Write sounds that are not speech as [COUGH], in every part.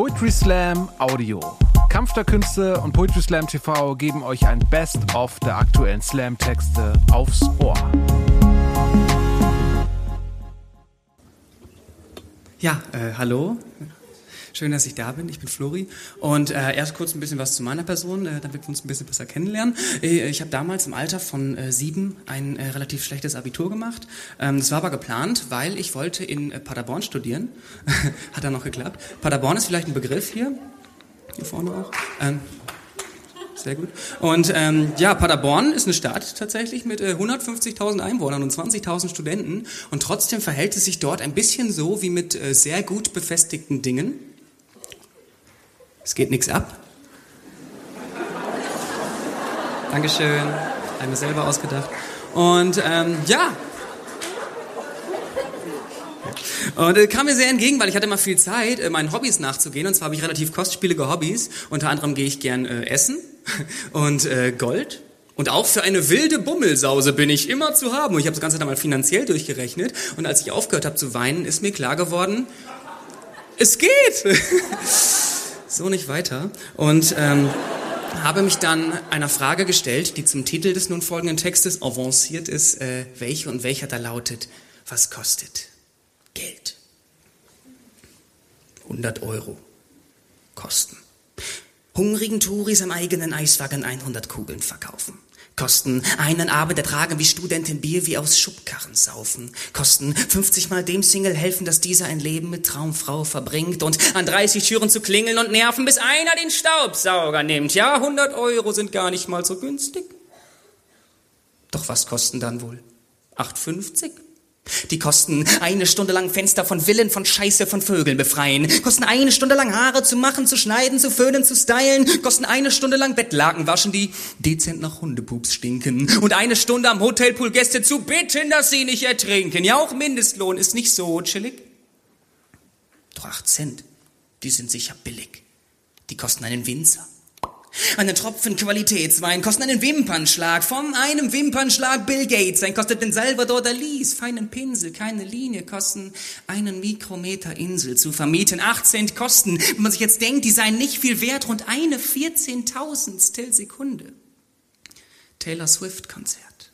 Poetry Slam Audio. Kampf der Künste und Poetry Slam TV geben euch ein Best-of der aktuellen Slam-Texte aufs Ohr. Ja, äh, hallo. Schön, dass ich da bin. Ich bin Flori. Und äh, erst kurz ein bisschen was zu meiner Person, äh, damit wir uns ein bisschen besser kennenlernen. Äh, ich habe damals im Alter von äh, sieben ein äh, relativ schlechtes Abitur gemacht. Ähm, das war aber geplant, weil ich wollte in äh, Paderborn studieren. [LAUGHS] Hat dann noch geklappt. Paderborn ist vielleicht ein Begriff hier. Hier vorne auch. Ähm, sehr gut. Und ähm, ja, Paderborn ist eine Stadt tatsächlich mit äh, 150.000 Einwohnern und 20.000 Studenten. Und trotzdem verhält es sich dort ein bisschen so wie mit äh, sehr gut befestigten Dingen. Es geht nichts ab. Dankeschön. Einmal selber ausgedacht. Und ähm, ja. Und äh, kam mir sehr entgegen, weil ich hatte immer viel Zeit, äh, meinen Hobbys nachzugehen. Und zwar habe ich relativ kostspielige Hobbys. Unter anderem gehe ich gern äh, essen [LAUGHS] und äh, Gold. Und auch für eine wilde Bummelsause bin ich immer zu haben. Und ich habe das Ganze dann mal finanziell durchgerechnet. Und als ich aufgehört habe zu weinen, ist mir klar geworden, es geht. [LAUGHS] so nicht weiter. Und ähm, habe mich dann einer Frage gestellt, die zum Titel des nun folgenden Textes avanciert ist, äh, welche und welcher da lautet, was kostet Geld? 100 Euro Kosten. Hungrigen Touris am eigenen Eiswagen 100 Kugeln verkaufen. Kosten einen Abend ertragen wie Studenten Bier wie aus Schubkarren saufen. Kosten 50 Mal dem Single helfen, dass dieser ein Leben mit Traumfrau verbringt und an 30 Türen zu klingeln und nerven, bis einer den Staubsauger nimmt. Ja, 100 Euro sind gar nicht mal so günstig. Doch was kosten dann wohl? 8,50? Die kosten eine Stunde lang Fenster von Villen von Scheiße von Vögeln befreien, kosten eine Stunde lang Haare zu machen, zu schneiden, zu föhnen, zu stylen, kosten eine Stunde lang Bettlaken waschen, die dezent nach Hundepups stinken und eine Stunde am Hotelpool Gäste zu bitten, dass sie nicht ertrinken. Ja, auch Mindestlohn ist nicht so chillig. Doch acht Cent, die sind sicher billig. Die kosten einen Winzer. Einen Tropfen Qualitätswein kostet einen Wimpernschlag. Von einem Wimpernschlag Bill Gates. Ein kostet den Salvador Dalis. Feinen Pinsel, keine Linie kosten einen Mikrometer Insel zu vermieten. Acht Cent kosten. Wenn man sich jetzt denkt, die seien nicht viel wert, rund eine Vierzehntausendstel Sekunde. Taylor Swift Konzert.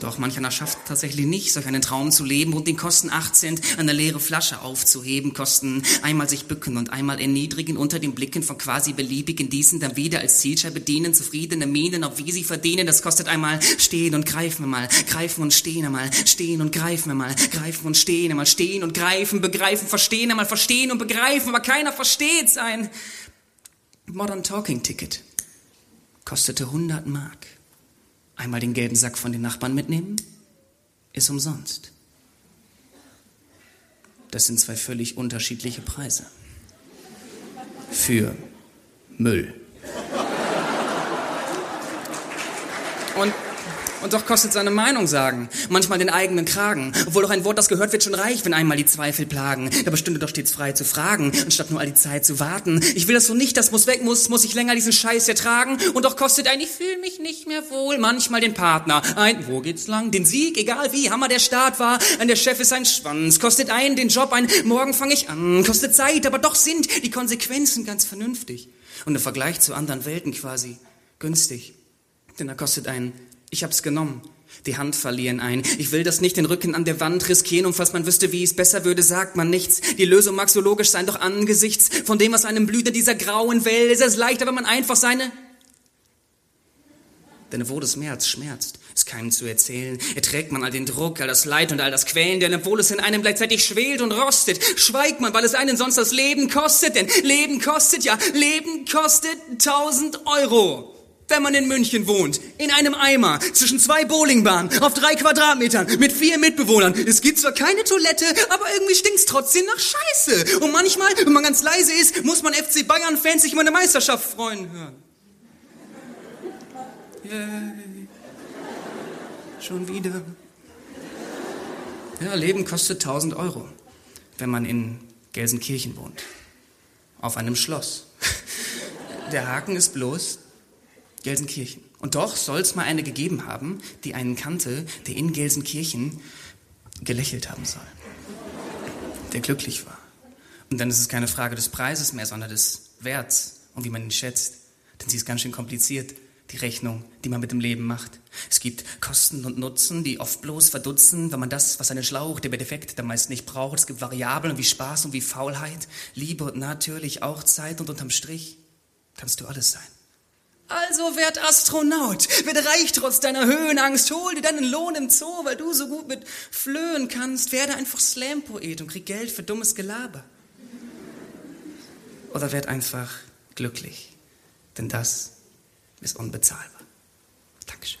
Doch manch einer schafft tatsächlich nicht, solch einen Traum zu leben und den Kosten 8 Cent eine leere Flasche aufzuheben, kosten einmal sich bücken und einmal erniedrigen unter den Blicken von quasi beliebigen, diesen dann wieder als Zielscheibe dienen, zufriedene Mienen, ob wie sie verdienen, das kostet einmal stehen und greifen wir mal, greifen und stehen einmal, stehen und greifen wir mal, greifen und stehen einmal, stehen und greifen, begreifen, verstehen einmal, verstehen und begreifen, aber keiner versteht's, ein Modern Talking Ticket kostete 100 Mark. Einmal den gelben Sack von den Nachbarn mitnehmen, ist umsonst. Das sind zwei völlig unterschiedliche Preise. Für Müll. Und und doch kostet seine Meinung sagen, manchmal den eigenen Kragen. Obwohl doch ein Wort, das gehört wird, schon reicht, wenn einmal die Zweifel plagen. Da bestünde doch stets frei zu fragen, anstatt nur all die Zeit zu warten. Ich will das so nicht, das muss weg, muss, muss ich länger diesen Scheiß ertragen. Und doch kostet ein, ich fühle mich nicht mehr wohl, manchmal den Partner. Ein, wo geht's lang? Den Sieg, egal wie hammer der Start war. Ein, der Chef ist ein Schwanz. Kostet ein, den Job ein, morgen fange ich an. Kostet Zeit, aber doch sind die Konsequenzen ganz vernünftig. Und im Vergleich zu anderen Welten quasi günstig. Denn er kostet ein, ich hab's genommen. Die Hand verlieren ein. Ich will das nicht den Rücken an der Wand riskieren und falls man wüsste, wie es besser würde, sagt man nichts. Die Lösung mag so logisch sein, doch angesichts von dem, was einem blüht in dieser grauen Welt, ist es leichter, wenn man einfach seine denn obwohl es mehr als schmerzt, es keinem zu erzählen, erträgt man all den Druck, all das Leid und all das Quälen, denn obwohl es in einem gleichzeitig schwelt und rostet, schweigt man, weil es einen sonst das Leben kostet, denn Leben kostet, ja, Leben kostet tausend Euro wenn man in München wohnt, in einem Eimer, zwischen zwei Bowlingbahnen, auf drei Quadratmetern, mit vier Mitbewohnern. Es gibt zwar keine Toilette, aber irgendwie stinkt's trotzdem nach Scheiße. Und manchmal, wenn man ganz leise ist, muss man FC Bayern-Fans sich über eine Meisterschaft freuen hören. Yay. Schon wieder. Ja, Leben kostet 1000 Euro, wenn man in Gelsenkirchen wohnt. Auf einem Schloss. Der Haken ist bloß, Gelsenkirchen. Und doch soll es mal eine gegeben haben, die einen kannte, der in Gelsenkirchen gelächelt haben soll. Der glücklich war. Und dann ist es keine Frage des Preises mehr, sondern des Werts und wie man ihn schätzt. Denn sie ist ganz schön kompliziert, die Rechnung, die man mit dem Leben macht. Es gibt Kosten und Nutzen, die oft bloß verdutzen, wenn man das, was einen Schlauch, der Defekt der meist nicht braucht. Es gibt Variablen wie Spaß und wie Faulheit, Liebe und natürlich auch Zeit und unterm Strich kannst du alles sein. Also werd Astronaut, werd reich trotz deiner Höhenangst, hol dir deinen Lohn im Zoo, weil du so gut mit flöhen kannst, werde einfach Slam-Poet und krieg Geld für dummes Gelaber. Oder werd einfach glücklich, denn das ist unbezahlbar. Dankeschön.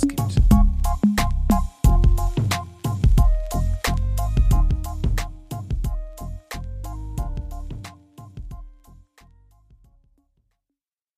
gibt.